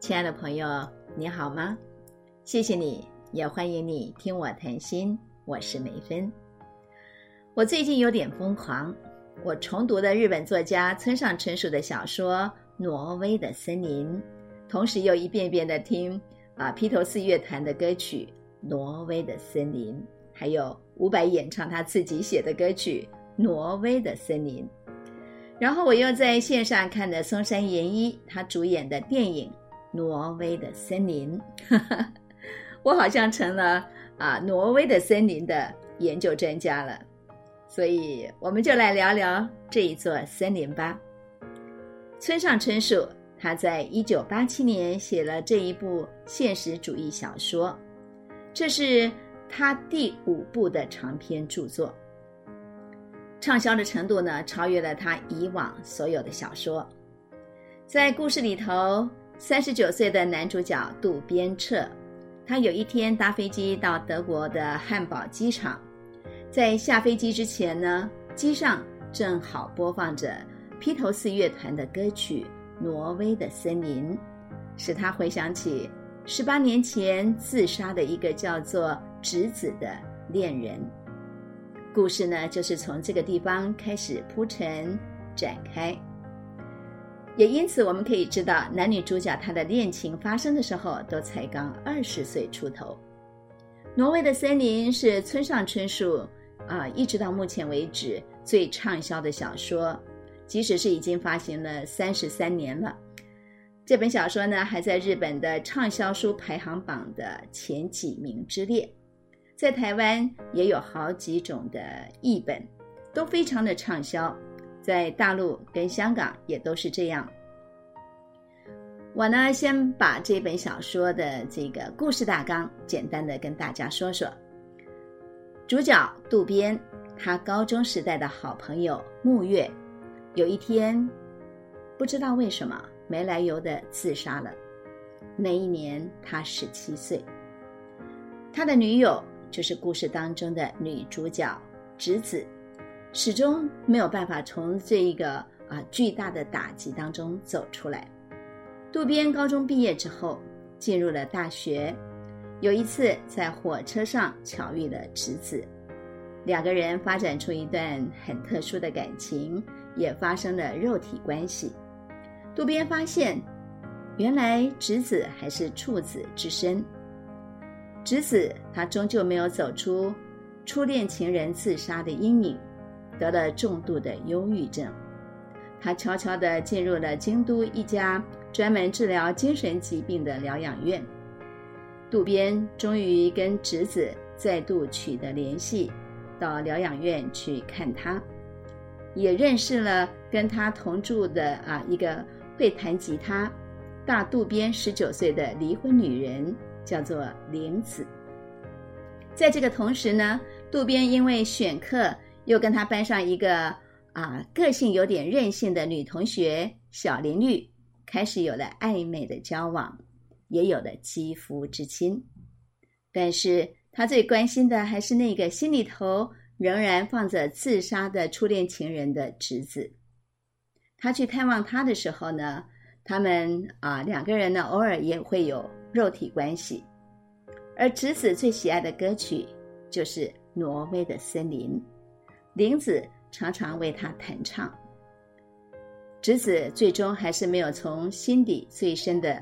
亲爱的朋友，你好吗？谢谢你，也欢迎你听我谈心。我是梅芬。我最近有点疯狂，我重读了日本作家村上春树的小说《挪威的森林》，同时又一遍遍的听啊披头士乐团的歌曲《挪威的森林》，还有伍佰演唱他自己写的歌曲《挪威的森林》。然后我又在线上看的松山研一他主演的电影。挪威的森林，我好像成了啊挪威的森林的研究专家了，所以我们就来聊聊这一座森林吧。村上春树他在一九八七年写了这一部现实主义小说，这是他第五部的长篇著作，畅销的程度呢超越了他以往所有的小说，在故事里头。三十九岁的男主角渡边彻，他有一天搭飞机到德国的汉堡机场，在下飞机之前呢，机上正好播放着披头士乐团的歌曲《挪威的森林》，使他回想起十八年前自杀的一个叫做直子的恋人。故事呢，就是从这个地方开始铺陈展开。也因此，我们可以知道，男女主角他的恋情发生的时候都才刚二十岁出头。《挪威的森林》是村上春树啊，一直到目前为止最畅销的小说，即使是已经发行了三十三年了，这本小说呢还在日本的畅销书排行榜的前几名之列，在台湾也有好几种的译本，都非常的畅销。在大陆跟香港也都是这样。我呢，先把这本小说的这个故事大纲简单的跟大家说说。主角渡边，他高中时代的好朋友木月，有一天不知道为什么没来由的自杀了。那一年他十七岁。他的女友就是故事当中的女主角直子。始终没有办法从这一个啊巨大的打击当中走出来。渡边高中毕业之后，进入了大学。有一次在火车上巧遇了直子，两个人发展出一段很特殊的感情，也发生了肉体关系。渡边发现，原来直子还是处子之身。直子他终究没有走出初恋情人自杀的阴影。得了重度的忧郁症，他悄悄地进入了京都一家专门治疗精神疾病的疗养院。渡边终于跟侄子再度取得联系，到疗养院去看他，也认识了跟他同住的啊一个会弹吉他、大渡边十九岁的离婚女人，叫做玲子。在这个同时呢，渡边因为选课。又跟他班上一个啊个性有点任性的女同学小林绿开始有了暧昧的交往，也有了肌肤之亲。但是他最关心的还是那个心里头仍然放着自杀的初恋情人的侄子。他去探望他的时候呢，他们啊两个人呢偶尔也会有肉体关系。而侄子最喜爱的歌曲就是《挪威的森林》。玲子常常为他弹唱，直子最终还是没有从心底最深的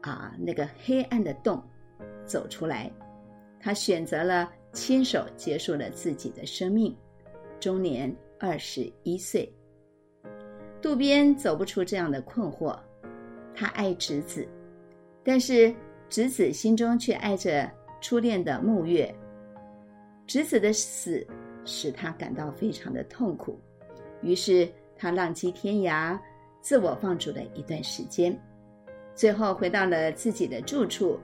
啊那个黑暗的洞走出来，他选择了亲手结束了自己的生命，终年二十一岁。渡边走不出这样的困惑，他爱直子，但是直子心中却爱着初恋的木月，直子的死。使他感到非常的痛苦，于是他浪迹天涯，自我放逐了一段时间，最后回到了自己的住处，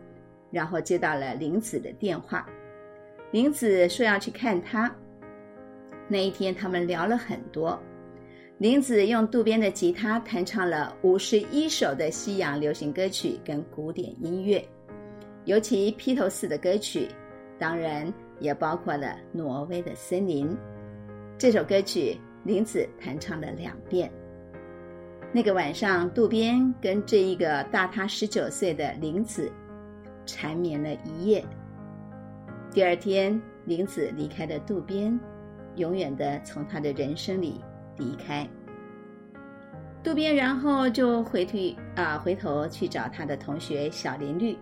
然后接到了玲子的电话。玲子说要去看他。那一天，他们聊了很多。玲子用渡边的吉他弹唱了五十一首的西洋流行歌曲跟古典音乐，尤其披头士的歌曲，当然。也包括了《挪威的森林》这首歌曲，林子弹唱了两遍。那个晚上，渡边跟这一个大他十九岁的玲子缠绵了一夜。第二天，玲子离开了渡边，永远的从他的人生里离开。渡边然后就回去啊，回头去找他的同学小林绿。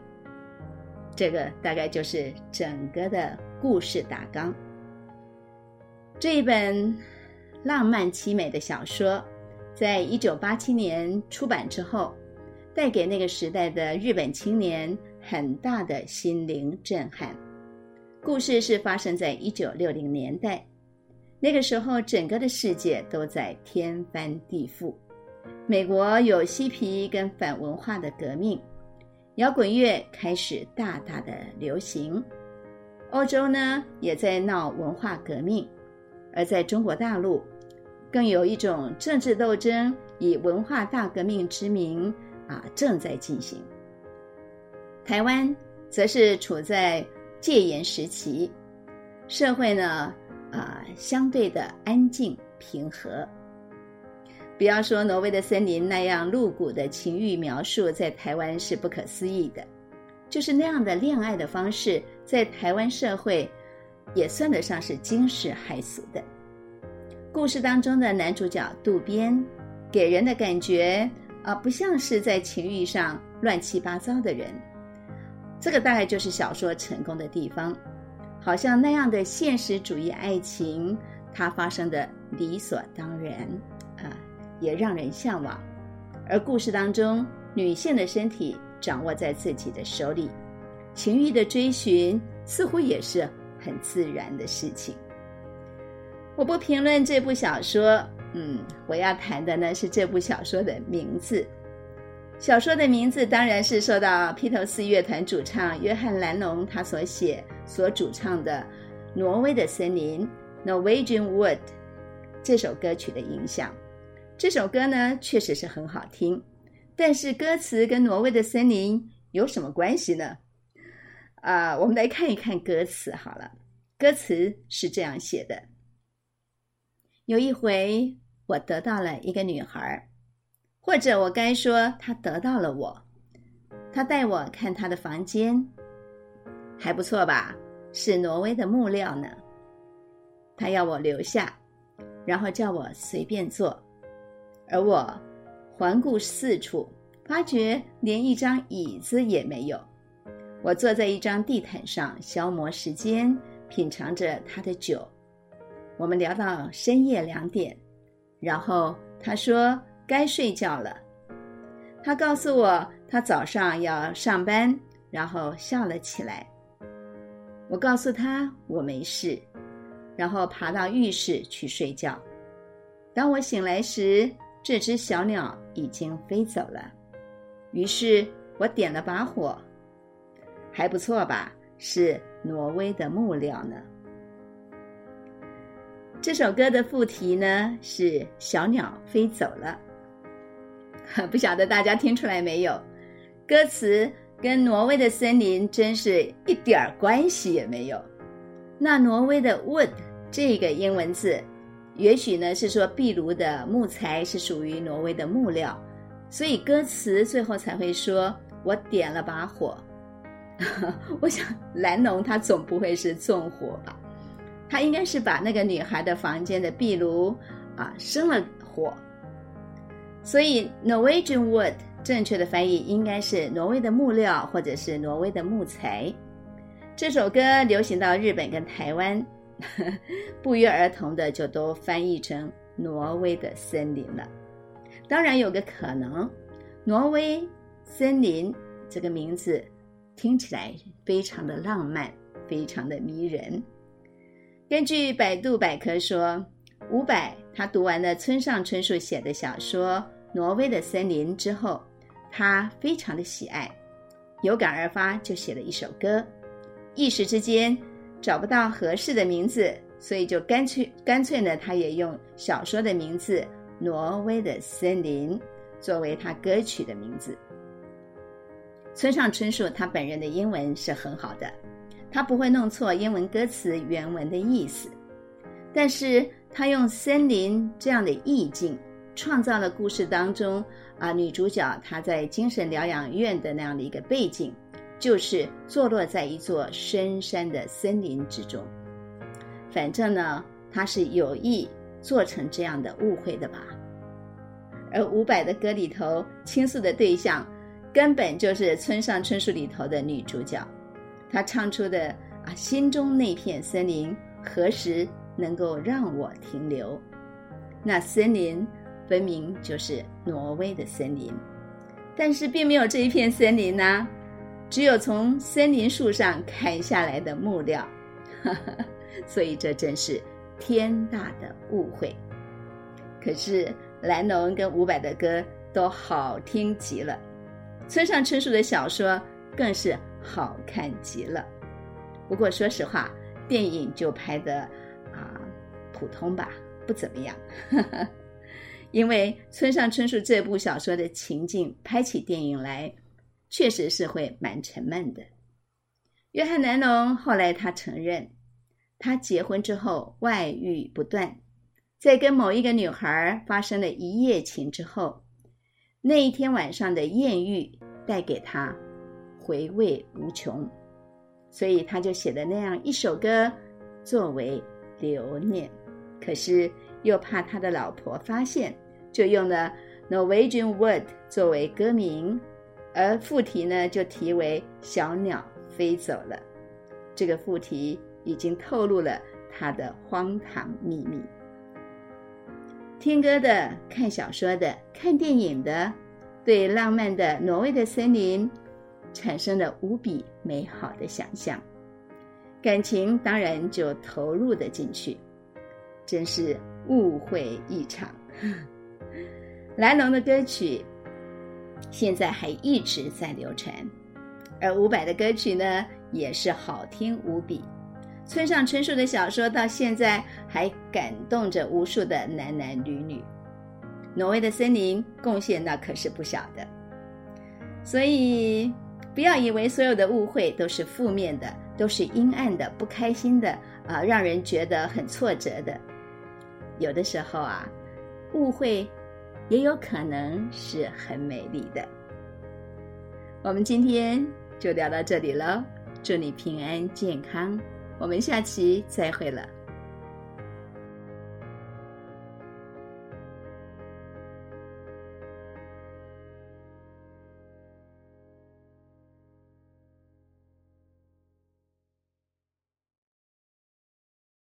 这个大概就是整个的故事大纲。这一本浪漫凄美的小说。在一九八七年出版之后，带给那个时代的日本青年很大的心灵震撼。故事是发生在一九六零年代，那个时候整个的世界都在天翻地覆。美国有嬉皮跟反文化的革命，摇滚乐开始大大的流行。欧洲呢也在闹文化革命，而在中国大陆。更有一种政治斗争，以文化大革命之名啊，正在进行。台湾则是处在戒严时期，社会呢啊相对的安静平和。不要说挪威的森林那样露骨的情欲描述，在台湾是不可思议的，就是那样的恋爱的方式，在台湾社会也算得上是惊世骇俗的。故事当中的男主角渡边，给人的感觉啊，不像是在情欲上乱七八糟的人。这个大概就是小说成功的地方，好像那样的现实主义爱情，它发生的理所当然啊，也让人向往。而故事当中，女性的身体掌握在自己的手里，情欲的追寻似乎也是很自然的事情。我不评论这部小说，嗯，我要谈的呢是这部小说的名字。小说的名字当然是受到披头士乐团主唱约翰·兰农他所写、所主唱的《挪威的森林》（Norwegian Wood） 这首歌曲的影响。这首歌呢确实是很好听，但是歌词跟挪威的森林有什么关系呢？啊，我们来看一看歌词好了。歌词是这样写的。有一回，我得到了一个女孩，或者我该说，她得到了我。她带我看她的房间，还不错吧？是挪威的木料呢。她要我留下，然后叫我随便坐，而我环顾四处，发觉连一张椅子也没有。我坐在一张地毯上消磨时间，品尝着他的酒。我们聊到深夜两点，然后他说该睡觉了。他告诉我他早上要上班，然后笑了起来。我告诉他我没事，然后爬到浴室去睡觉。当我醒来时，这只小鸟已经飞走了。于是我点了把火，还不错吧？是挪威的木料呢。这首歌的副题呢是“小鸟飞走了 ”，不晓得大家听出来没有？歌词跟挪威的森林真是一点儿关系也没有。那挪威的 “wood” 这个英文字，也许呢是说壁炉的木材是属于挪威的木料，所以歌词最后才会说“我点了把火”。我想蓝农他总不会是纵火吧？他应该是把那个女孩的房间的壁炉啊生了火，所以 Norwegian wood 正确的翻译应该是挪威的木料或者是挪威的木材。这首歌流行到日本跟台湾，不约而同的就都翻译成挪威的森林了。当然有个可能，挪威森林这个名字听起来非常的浪漫，非常的迷人。根据百度百科说，伍佰他读完了村上春树写的小说《挪威的森林》之后，他非常的喜爱，有感而发就写了一首歌。一时之间找不到合适的名字，所以就干脆干脆呢，他也用小说的名字《挪威的森林》作为他歌曲的名字。村上春树他本人的英文是很好的。他不会弄错英文歌词原文的意思，但是他用森林这样的意境，创造了故事当中啊女主角她在精神疗养院的那样的一个背景，就是坐落在一座深山的森林之中。反正呢，他是有意做成这样的误会的吧。而伍佰的歌里头倾诉的对象，根本就是村上春树里头的女主角。她唱出的啊，心中那片森林何时能够让我停留？那森林分明就是挪威的森林，但是并没有这一片森林呐，只有从森林树上砍下来的木料，所以这真是天大的误会。可是蓝龙跟伍佰的歌都好听极了，村上春树的小说更是好看极了。不过说实话，电影就拍的啊普通吧。不怎么样，因为村上春树这部小说的情境拍起电影来，确实是会蛮沉闷的。约翰南农后来他承认，他结婚之后外遇不断，在跟某一个女孩发生了一夜情之后，那一天晚上的艳遇带给他回味无穷，所以他就写了那样一首歌作为留念。可是又怕他的老婆发现，就用了 Norwegian Wood 作为歌名，而副题呢就题为“小鸟飞走了”。这个副题已经透露了他的荒唐秘密。听歌的、看小说的、看电影的，对浪漫的挪威的森林产生了无比美好的想象，感情当然就投入的进去。真是误会一场。莱龙的歌曲现在还一直在流传，而伍佰的歌曲呢也是好听无比。村上春树的小说到现在还感动着无数的男男女女。挪威的森林贡献那可是不小的，所以不要以为所有的误会都是负面的，都是阴暗的、不开心的啊，让人觉得很挫折的。有的时候啊，误会也有可能是很美丽的。我们今天就聊到这里了，祝你平安健康，我们下期再会了。